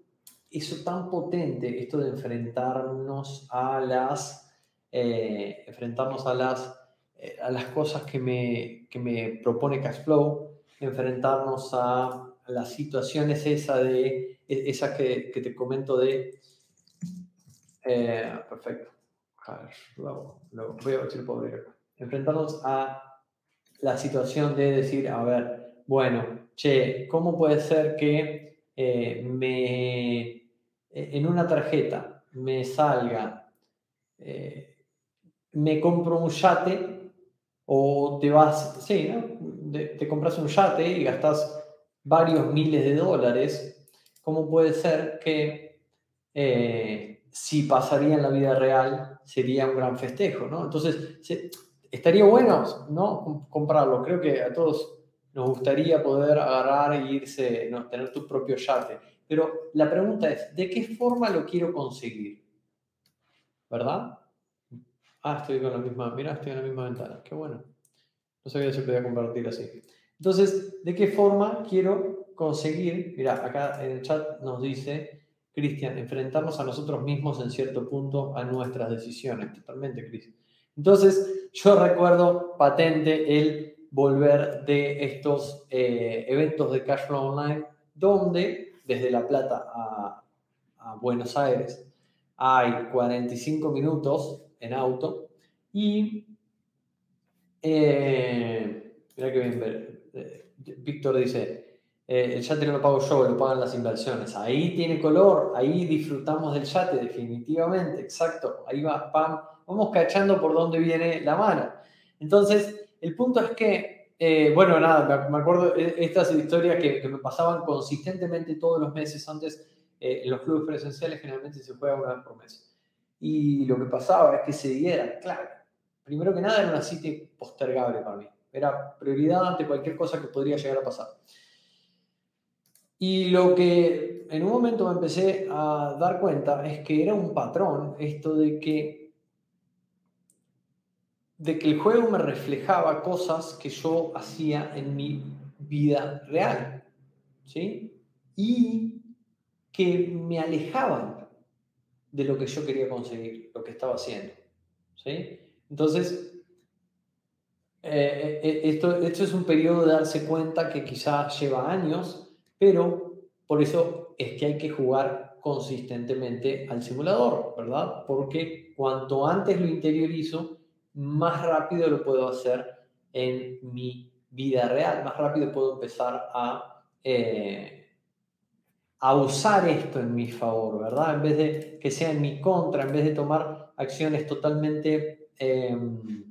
eso tan potente, esto de enfrentarnos a las, eh, enfrentarnos a las, eh, a las cosas que me, que me propone cash flow, enfrentarnos a las situaciones esa de, e, esas que, que te comento de, eh, perfecto, lo, voy a puedo abrir Enfrentarnos a la situación de decir, a ver, bueno, che, ¿cómo puede ser que eh, me, en una tarjeta me salga, eh, me compro un yate o te vas, sí, te compras un yate y gastas varios miles de dólares, ¿cómo puede ser que eh, si pasaría en la vida real sería un gran festejo? ¿no? Entonces, estaría bueno ¿no? comprarlo. Creo que a todos nos gustaría poder agarrar e irse, ¿no? tener tu propio yate. Pero la pregunta es, ¿de qué forma lo quiero conseguir? ¿Verdad? Ah, estoy con la misma, mira, estoy en la misma ventana. Qué bueno. No sabía si podía compartir así. Entonces, ¿de qué forma quiero conseguir? Mira, acá en el chat nos dice Cristian, enfrentarnos a nosotros mismos en cierto punto a nuestras decisiones. Totalmente, Cristian. Entonces, yo recuerdo patente el volver de estos eh, eventos de Cash Flow Online, donde desde La Plata a, Buenos Aires hay 45 minutos en auto y eh, mira que bien ver, Víctor dice, eh, el yate no lo pago yo, lo pagan las inversiones. Ahí tiene color, ahí disfrutamos del yate, definitivamente, exacto. Ahí va, pam, vamos cachando por dónde viene la mano. Entonces, el punto es que, eh, bueno, nada, me, acuerdo estas historias que, que, me pasaban consistentemente todos los meses antes. Eh, en los clubes presenciales generalmente se juega una vez por mes. Y lo que pasaba es que se diera, claro, primero que nada era una cita postergable para mí. Era prioridad ante cualquier cosa que podría llegar a pasar. Y lo que en un momento me empecé a dar cuenta es que era un patrón esto de que, de que el juego me reflejaba cosas que yo hacía en mi vida real. ¿sí? Y que me alejaban de lo que yo quería conseguir, lo que estaba haciendo. ¿sí? Entonces, eh, eh, esto, esto es un periodo de darse cuenta que quizá lleva años, pero por eso es que hay que jugar consistentemente al simulador, ¿verdad? Porque cuanto antes lo interiorizo, más rápido lo puedo hacer en mi vida real, más rápido puedo empezar a, eh, a usar esto en mi favor, ¿verdad? En vez de que sea en mi contra, en vez de tomar acciones totalmente... Em,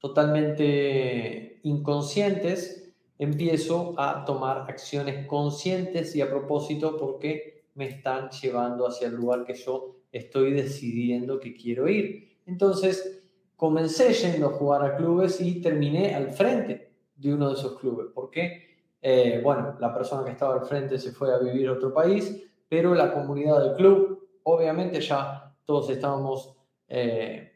totalmente inconscientes, empiezo a tomar acciones conscientes y a propósito porque me están llevando hacia el lugar que yo estoy decidiendo que quiero ir. Entonces, comencé yendo a jugar a clubes y terminé al frente de uno de esos clubes. porque eh, bueno, la persona que estaba al frente se fue a vivir a otro país, pero la comunidad del club, obviamente ya todos estábamos eh,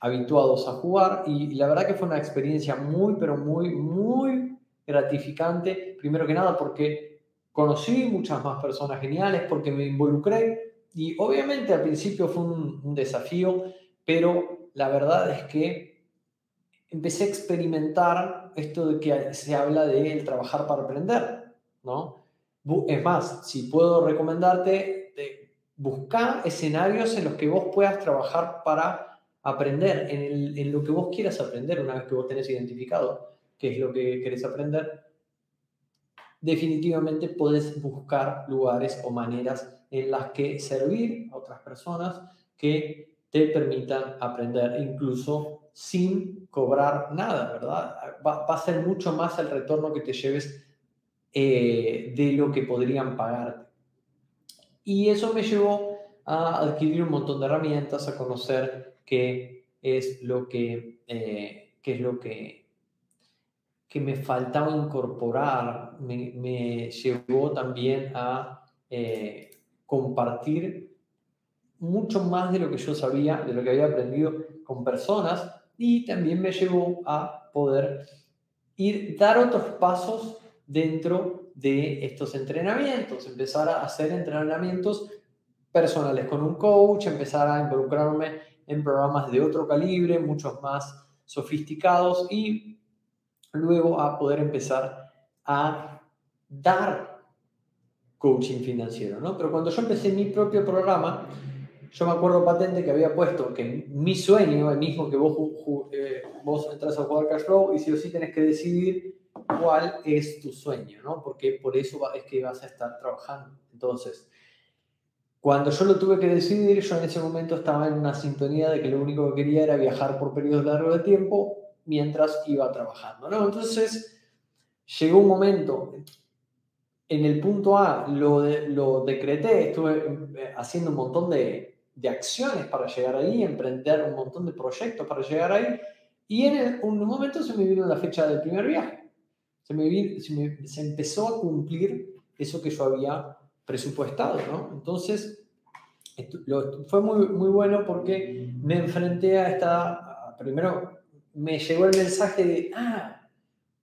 habituados a jugar y la verdad que fue una experiencia muy, pero muy, muy gratificante, primero que nada porque conocí muchas más personas geniales, porque me involucré y obviamente al principio fue un, desafío, pero la verdad es que empecé a experimentar esto de que se habla de el trabajar para aprender, ¿no? Es más, si puedo recomendarte, buscar escenarios en los que vos puedas trabajar para aprender en, lo que vos quieras aprender una vez que vos tenés identificado qué es lo que querés aprender, definitivamente podés buscar lugares o maneras en las que servir a otras personas que te permitan aprender incluso sin cobrar nada, ¿verdad? Va, a ser mucho más el retorno que te lleves eh, de lo que podrían pagar. Y eso me llevó a adquirir un montón de herramientas, a conocer qué es lo que, eh, es lo que, que me faltaba incorporar, me, llevó también a eh, compartir mucho más de lo que yo sabía, de lo que había aprendido con personas y también me llevó a poder ir, dar otros pasos dentro de estos entrenamientos, empezar a hacer entrenamientos personales con un coach, empezar a involucrarme en programas de otro calibre, muchos más sofisticados y luego a poder empezar a dar coaching financiero, ¿no? Pero cuando yo empecé mi propio programa, yo me acuerdo patente que había puesto que mi sueño, el mismo que vos, eh, vos entras a jugar cash flow y si o sí tenés que decidir cuál es tu sueño, ¿no? Porque por eso es que vas a estar trabajando. Entonces, cuando yo lo tuve que decidir, yo en ese momento estaba en una sintonía de que lo único que quería era viajar por periodos largos de tiempo mientras iba trabajando, ¿no? Entonces, llegó un momento, en el punto A lo, lo decreté, estuve eh, haciendo un montón de, de, acciones para llegar ahí, emprender un montón de proyectos para llegar ahí, y en un momento se me vino la fecha del primer viaje. Se, me, se, se empezó a cumplir eso que yo había presupuestado, ¿no? Entonces, fue muy, muy bueno porque me enfrenté a esta, primero me llegó el mensaje de, ah,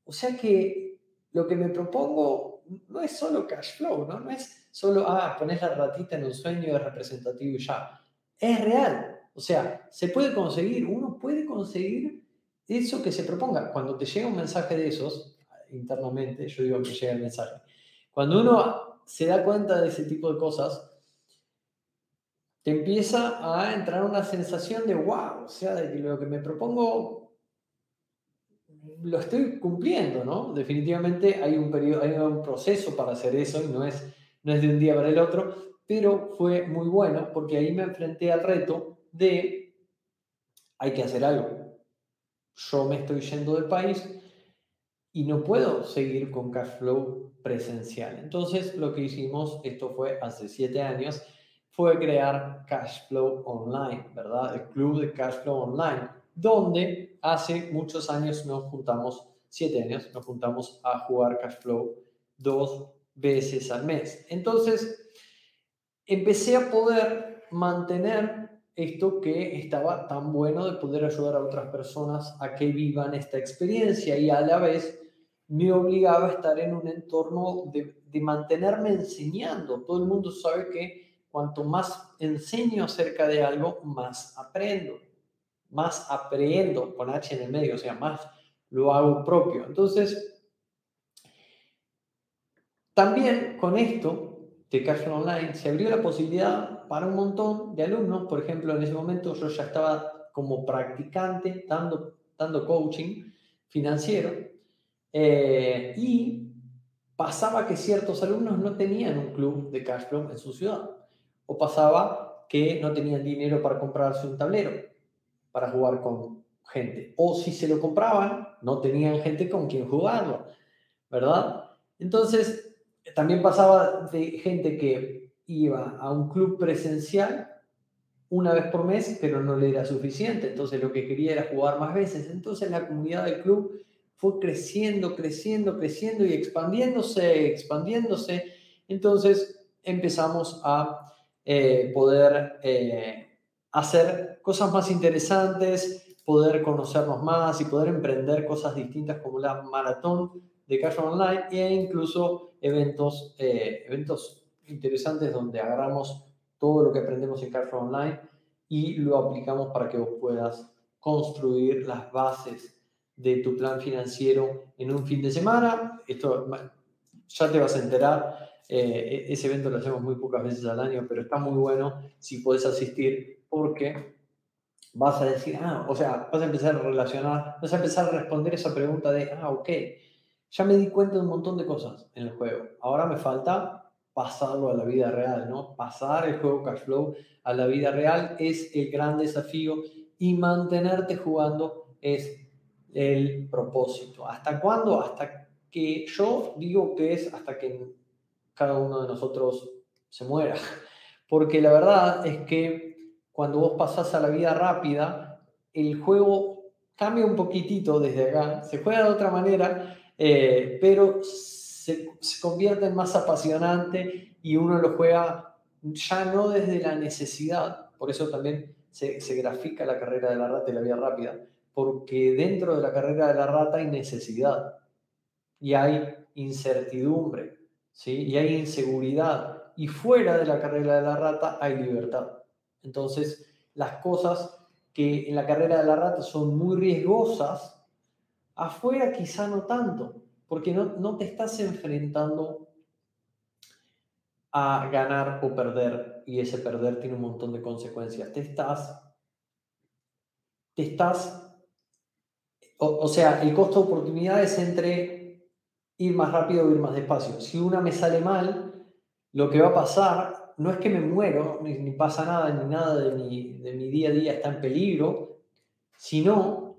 o sea que lo que me propongo no es solo cash flow, ¿no? No es solo, ah, pones la ratita en un sueño, es representativo y ya. Es real. O sea, se puede conseguir, uno puede conseguir eso que se proponga. Cuando te llega un mensaje de esos, internamente, yo digo que llega el mensaje, cuando uno se da cuenta de ese tipo de cosas, te empieza a entrar una sensación de wow, o sea, de que lo que me propongo lo estoy cumpliendo, ¿no? Definitivamente hay un, periodo, hay un proceso para hacer eso y no es, no es de un día para el otro, pero fue muy bueno porque ahí me enfrenté al reto de hay que hacer algo. Yo me estoy yendo del país y no puedo seguir con cash flow presencial. Entonces lo que hicimos, esto fue hace siete años, fue crear Cash Flow Online, ¿verdad? El club de Cash Flow Online, donde hace muchos años nos juntamos, siete años, nos juntamos a jugar Cash Flow dos veces al mes. Entonces, empecé a poder mantener esto que estaba tan bueno de poder ayudar a otras personas a que vivan esta experiencia y a la vez me obligaba a estar en un entorno de, mantenerme enseñando. Todo el mundo sabe que cuanto más enseño acerca de algo, más aprendo. Más aprendo con H en el medio, o sea, más lo hago propio. Entonces, también con esto de Cash Online se abrió la posibilidad para un montón de alumnos. Por ejemplo, en ese momento yo ya estaba como practicante dando, dando coaching financiero eh, y pasaba que ciertos alumnos no tenían un club de cash flow en su ciudad. O pasaba que no tenían dinero para comprarse un tablero para jugar con gente. O si se lo compraban, no tenían gente con quien jugarlo, ¿verdad? Entonces, también pasaba de gente que iba a un club presencial una vez por mes, pero no le era suficiente. Entonces, lo que quería era jugar más veces. Entonces, la comunidad del club fue creciendo, creciendo, creciendo y expandiéndose, expandiéndose. Entonces empezamos a eh, poder eh, hacer cosas más interesantes, poder conocernos más y poder emprender cosas distintas como la maratón de Cash Online e incluso eventos, eh, eventos interesantes donde agarramos todo lo que aprendemos en Cash Online y lo aplicamos para que vos puedas construir las bases de tu plan financiero en un fin de semana. Esto ya te vas a enterar. Eh, e-, ese evento lo hacemos muy pocas veces al año, pero está muy bueno si puedes asistir porque vas a decir, ah, o sea, vas a empezar a relacionar, vas a empezar a responder esa pregunta de, ah, ok, ya me di cuenta de un montón de cosas en el juego. Ahora me falta pasarlo a la vida real, ¿no? Pasar el juego cash flow a la vida real es el gran desafío y mantenerte jugando es el propósito. ¿Hasta cuándo? Hasta que yo digo que es hasta que cada uno de nosotros se muera. [LAUGHS] Porque la verdad es que cuando vos pasás a la vida rápida, el juego cambia un poquitito desde acá, se juega de otra manera, eh, pero se, se convierte en más apasionante y uno lo juega ya no desde la necesidad, por eso también se, se grafica la carrera de la rata y la vida rápida, porque dentro de la carrera de la rata hay necesidad y hay incertidumbre, ¿sí? Y hay inseguridad. Y fuera de la carrera de la rata hay libertad. Entonces, las cosas que en la carrera de la rata son muy riesgosas, afuera quizá no tanto, porque no, no te estás enfrentando a ganar o perder, y ese perder tiene un montón de consecuencias. Te estás, te estás o, sea, el costo de oportunidad es entre ir más rápido o ir más despacio. Si una me sale mal, lo que va a pasar no es que me muero, ni, pasa nada, ni nada de mi, de mi día a día está en peligro, sino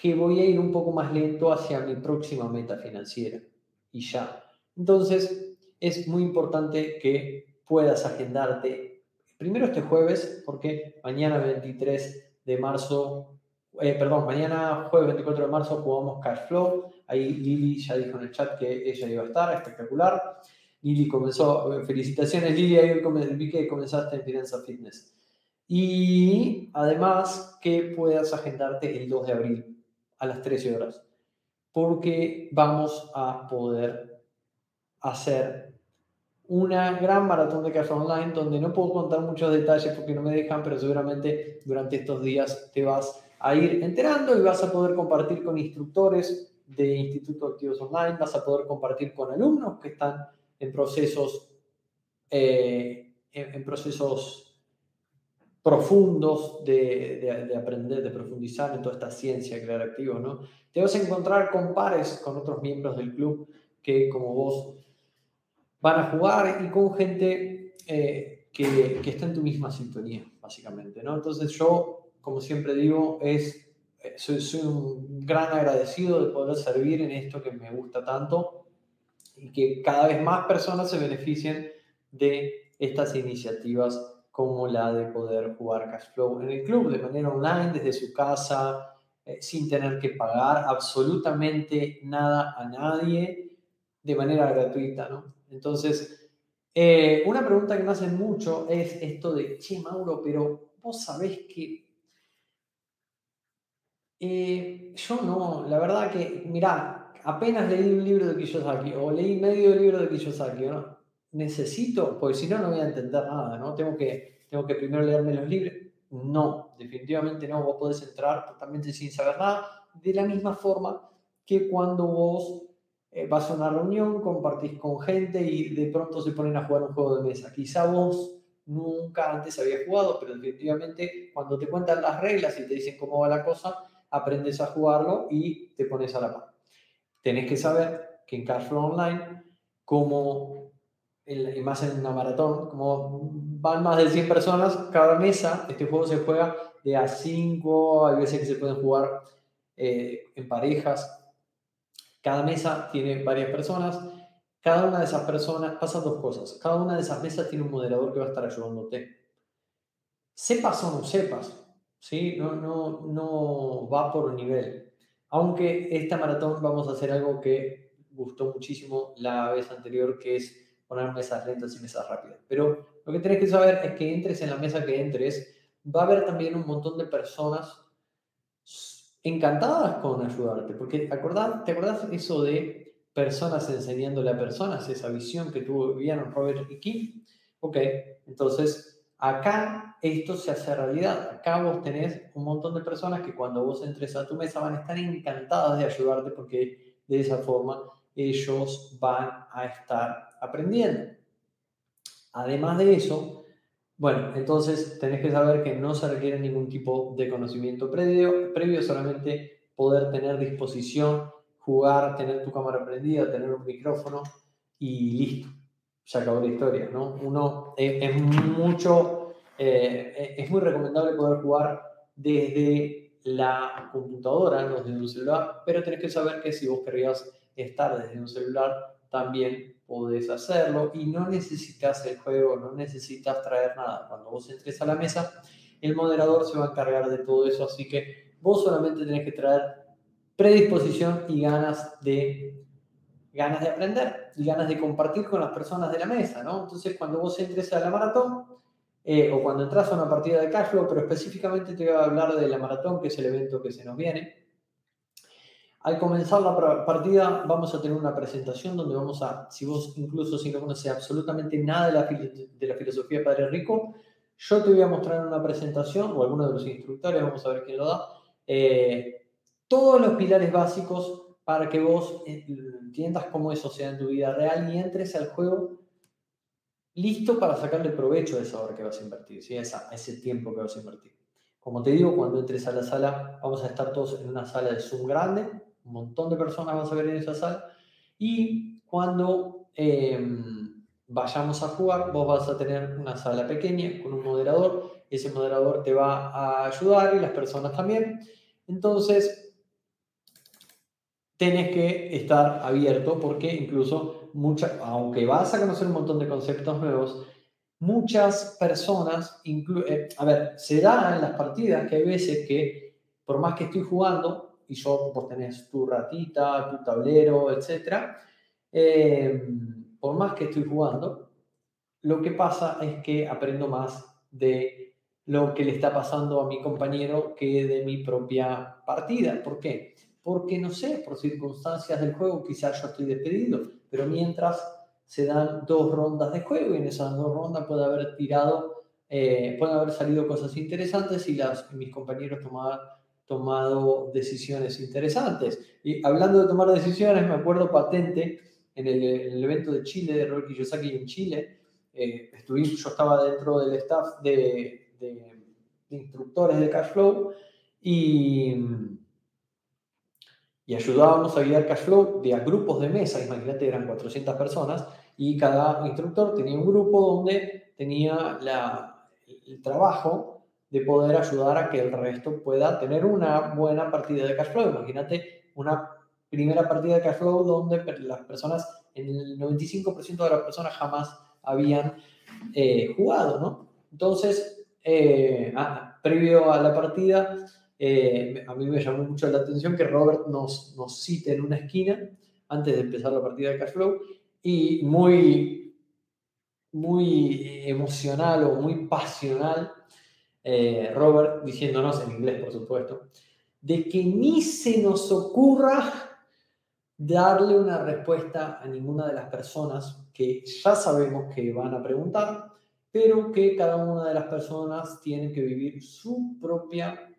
que voy a ir un poco más lento hacia mi próxima meta financiera. Y ya. Entonces, es muy importante que puedas agendarte primero este jueves, porque mañana 23 de marzo, eh, perdón, mañana jueves 24 de marzo jugamos Cash Flow. Ahí Lili ya dijo en el chat que ella iba a estar, espectacular. Lili comenzó, felicitaciones Lili, ahí vi que comenzaste en Finanza Fitness. Y además que puedas agendarte el 2 de abril a las 13 horas, porque vamos a poder hacer una gran maratón de cash online donde no puedo contar muchos detalles porque no me dejan, pero seguramente durante estos días te vas a ir enterando y vas a poder compartir con instructores de Instituto Activos Online, vas a poder compartir con alumnos que están en procesos, eh, en, procesos profundos de, de, aprender, de profundizar en toda esta ciencia crear activos, ¿no? Te vas a encontrar con pares, con otros miembros del club que como vos van a jugar y con gente eh, que, que, está en tu misma sintonía, básicamente, ¿no? Entonces yo, como siempre digo, es, eh, soy, soy un gran agradecido de poder servir en esto que me gusta tanto y que cada vez más personas se beneficien de estas iniciativas como la de poder jugar cash flow en el club de manera online, desde su casa, eh, sin tener que pagar absolutamente nada a nadie, de manera gratuita, ¿no? Entonces, eh, una pregunta que me hacen mucho es esto de, che, Mauro, pero vos sabés que... Eh, yo no, la verdad que, mirá, apenas leí un libro de Kiyosaki o leí medio libro de Kiyosaki, ¿no? Necesito, porque si no, no voy a entender nada, ¿no? Tengo que, tengo que primero leerme los libros. No, definitivamente no, vos podés entrar totalmente sin saber nada, de la misma forma que cuando vos eh, vas a una reunión, compartís con gente y de pronto se ponen a jugar un juego de mesa. Quizá vos nunca antes habías jugado, pero definitivamente cuando te cuentan las reglas y te dicen cómo va la cosa, aprendes a jugarlo y te pones a la par tenés que saber que en Cashflow Online, como y más en una maratón, como van más de 100 personas cada mesa, este juego se juega de a 5, hay veces que se pueden jugar eh, en parejas. Cada mesa tiene varias personas. Cada una de esas personas, pasan dos cosas. Cada una de esas mesas tiene un moderador que va a estar ayudándote. Sepas o no sepas, ¿sí? No, no, no va por nivel. Aunque esta maratón vamos a hacer algo que gustó muchísimo la vez anterior, que es poner mesas lentas y mesas rápidas. Pero lo que tenés que saber es que entres en la mesa que entres, va a haber también un montón de personas encantadas con ayudarte, porque ¿te acordás eso de personas enseñándole a personas, esa visión que tuvieron Robert y Kim? Ok, entonces Acá esto se hace realidad. Acá vos tenés un montón de personas que cuando vos entres a tu mesa van a estar encantadas de ayudarte porque de esa forma ellos van a estar aprendiendo. Además de eso, bueno, entonces tenés que saber que no se requiere ningún tipo de conocimiento previo, previo solamente poder tener disposición, jugar, tener tu cámara prendida, tener un micrófono y listo se acabó la historia, ¿no? Uno es, mucho, eh, es muy recomendable poder jugar desde la computadora, no desde un celular, pero tenés que saber que si vos querrías estar desde un celular, también podés hacerlo y no necesitas el juego, no necesitas traer nada. Cuando vos entres a la mesa, el moderador se va a encargar de todo eso, así que vos solamente tenés que traer predisposición y ganas de ganas de aprender y ganas de compartir con las personas de la mesa, ¿no? Entonces, cuando vos entres a la maratón eh, o cuando entras a una partida de cashflow, pero específicamente te voy a hablar de la maratón, que es el evento que se nos viene. Al comenzar la partida vamos a tener una presentación donde vamos a, si vos incluso si no conoces absolutamente nada de la, de filosofía de Padre Rico, yo te voy a mostrar una presentación, o alguno de los instructores, vamos a ver quién lo da, eh, todos los pilares básicos para que vos eh, entiendas cómo eso sea en tu vida real y entres al juego listo para sacarle provecho a esa hora que vas a invertir, ¿sí? ese tiempo que vas a invertir. Como te digo, cuando entres a la sala, vamos a estar todos en una sala de Zoom grande, un montón de personas vas a ver en esa sala, Y cuando em, vayamos a jugar, vos vas a tener una sala pequeña con un moderador. Ese moderador te va a ayudar y las personas también. Entonces, tenés que estar abierto porque incluso, mucha, aunque vas a conocer un montón de conceptos nuevos, muchas personas, eh, a ver, se da en las partidas que hay veces que por más que estoy jugando y yo vos tenés tu ratita, tu tablero, etc., eh, por más que estoy jugando, lo que pasa es que aprendo más de lo que le está pasando a mi compañero que de mi propia partida. ¿Por qué? Porque no sé, por circunstancias del juego quizás yo estoy despedido, pero mientras se dan dos rondas de juego y en esas dos rondas puede haber tirado, eh, pueden haber salido cosas interesantes y las, mis compañeros tomar, tomado decisiones interesantes. Y hablando de tomar decisiones, me acuerdo patente en el, evento de Chile, de Robert Kiyosaki en Chile, eh, estuve, yo estaba dentro del staff de, de, de instructores de Cashflow y y ayudábamos a guiar cash flow de a grupos de mesa, imagínate, eran 400 personas, y cada instructor tenía un grupo donde tenía la, el trabajo de poder ayudar a que el resto pueda tener una buena partida de cash flow. Imagínate una primera partida de cash flow donde las personas, el 95% de las personas jamás habían eh, jugado, ¿no? Entonces, eh, ah, previo a la partida, eh, a mí me llamó mucho la atención que Robert nos, nos cite en una esquina antes de empezar la partida de Cashflow y muy, muy emocional o muy pasional, eh, Robert diciéndonos en inglés, por supuesto, de que ni se nos ocurra darle una respuesta a ninguna de las personas que ya sabemos que van a preguntar, pero que cada una de las personas tiene que vivir su propia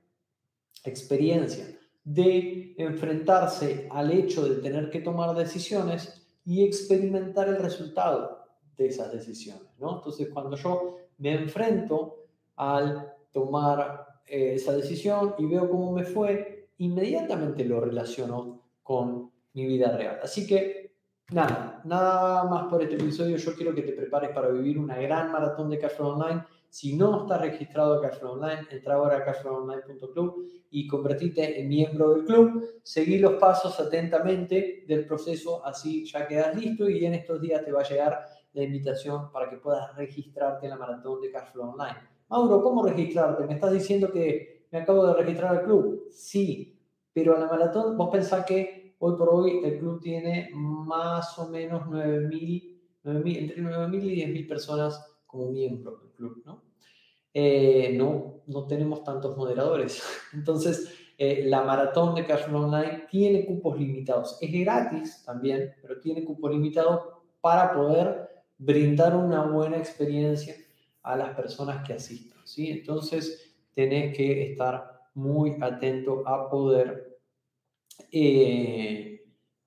experiencia de enfrentarse al hecho de tener que tomar decisiones y experimentar el resultado de esas decisiones. ¿no? Entonces, cuando yo me enfrento al tomar eh, esa decisión y veo cómo me fue, inmediatamente lo relaciono con mi vida real. Así que, nada, nada más por este episodio. Yo quiero que te prepares para vivir una gran maratón de Cashflow Online si no estás registrado a Cashflow Online, entra ahora a cashflowonline.club y convertite en miembro del club. Seguí los pasos atentamente del proceso, así ya quedas listo y en estos días te va a llegar la invitación para que puedas registrarte en la maratón de Cashflow Online. Mauro, ¿cómo registrarte? Me estás diciendo que me acabo de registrar al club. Sí, pero a la maratón vos pensás que hoy por hoy el club tiene más o menos 9.000, entre 9.000 y 10.000 personas como miembro del club, ¿no? Eh, no, no tenemos tantos moderadores. [LAUGHS] Entonces, eh, la maratón de Cashflow Online tiene cupos limitados. Es gratis también, pero tiene cupos limitados para poder brindar una buena experiencia a las personas que asistan. ¿sí? Entonces, tenés que estar muy atento a poder eh,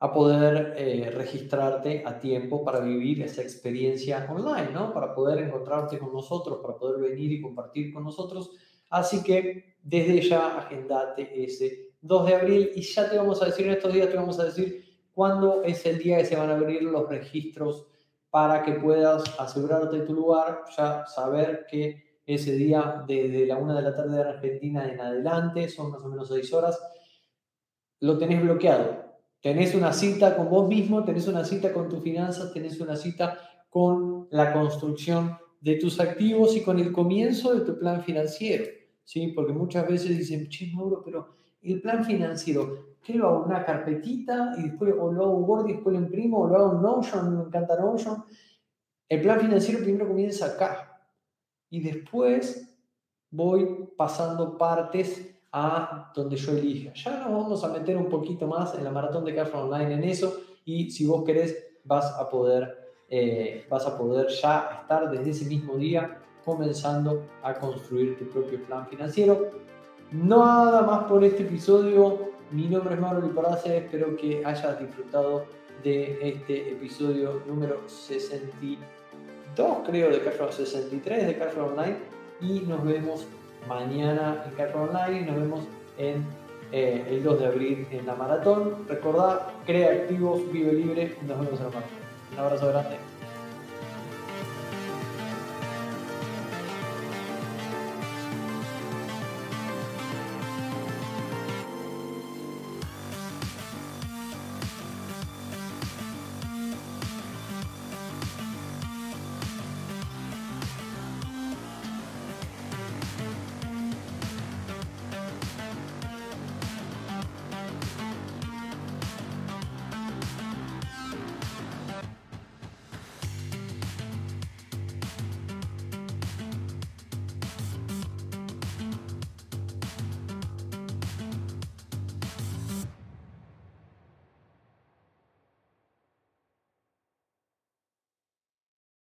a poder eh, registrarte a tiempo para vivir esa experiencia online, ¿no? Para poder encontrarte con nosotros, para poder venir y compartir con nosotros. Así que desde ya agendate ese 2 de abril y ya te vamos a decir en estos días, te vamos a decir cuándo es el día que se van a abrir los registros para que puedas asegurarte tu lugar, ya saber que ese día desde la 1 de la tarde de Argentina en adelante, son más o menos 6 horas, lo tenés bloqueado Tenés una cita con vos mismo, tenés una cita con tus finanzas, tenés una cita con la construcción de tus activos y con el comienzo de tu plan financiero. ¿sí? Porque muchas veces dicen, che, Mauro, pero el plan financiero, ¿qué lo hago? ¿Una carpetita y después o lo hago un Word y después lo imprimo o lo hago en Notion? Me encanta Notion. El plan financiero primero comienza acá y después voy pasando partes a donde yo elija. Ya nos vamos a meter un poquito más en la maratón de Cashflow Online en eso y si vos querés vas a poder, eh, vas a poder ya estar desde ese mismo día comenzando a construir tu propio plan financiero. Nada más por este episodio. Mi nombre es Mauro Liparace. Espero que hayas disfrutado de este episodio número 62, creo, de Cashflow 63 de Cashflow Online. Y nos vemos mañana en Carro Online. Nos vemos en eh, el 2 de abril en la maratón. Recordá, crea activos, vive libre. Nos vemos en la maratón. Un abrazo grande.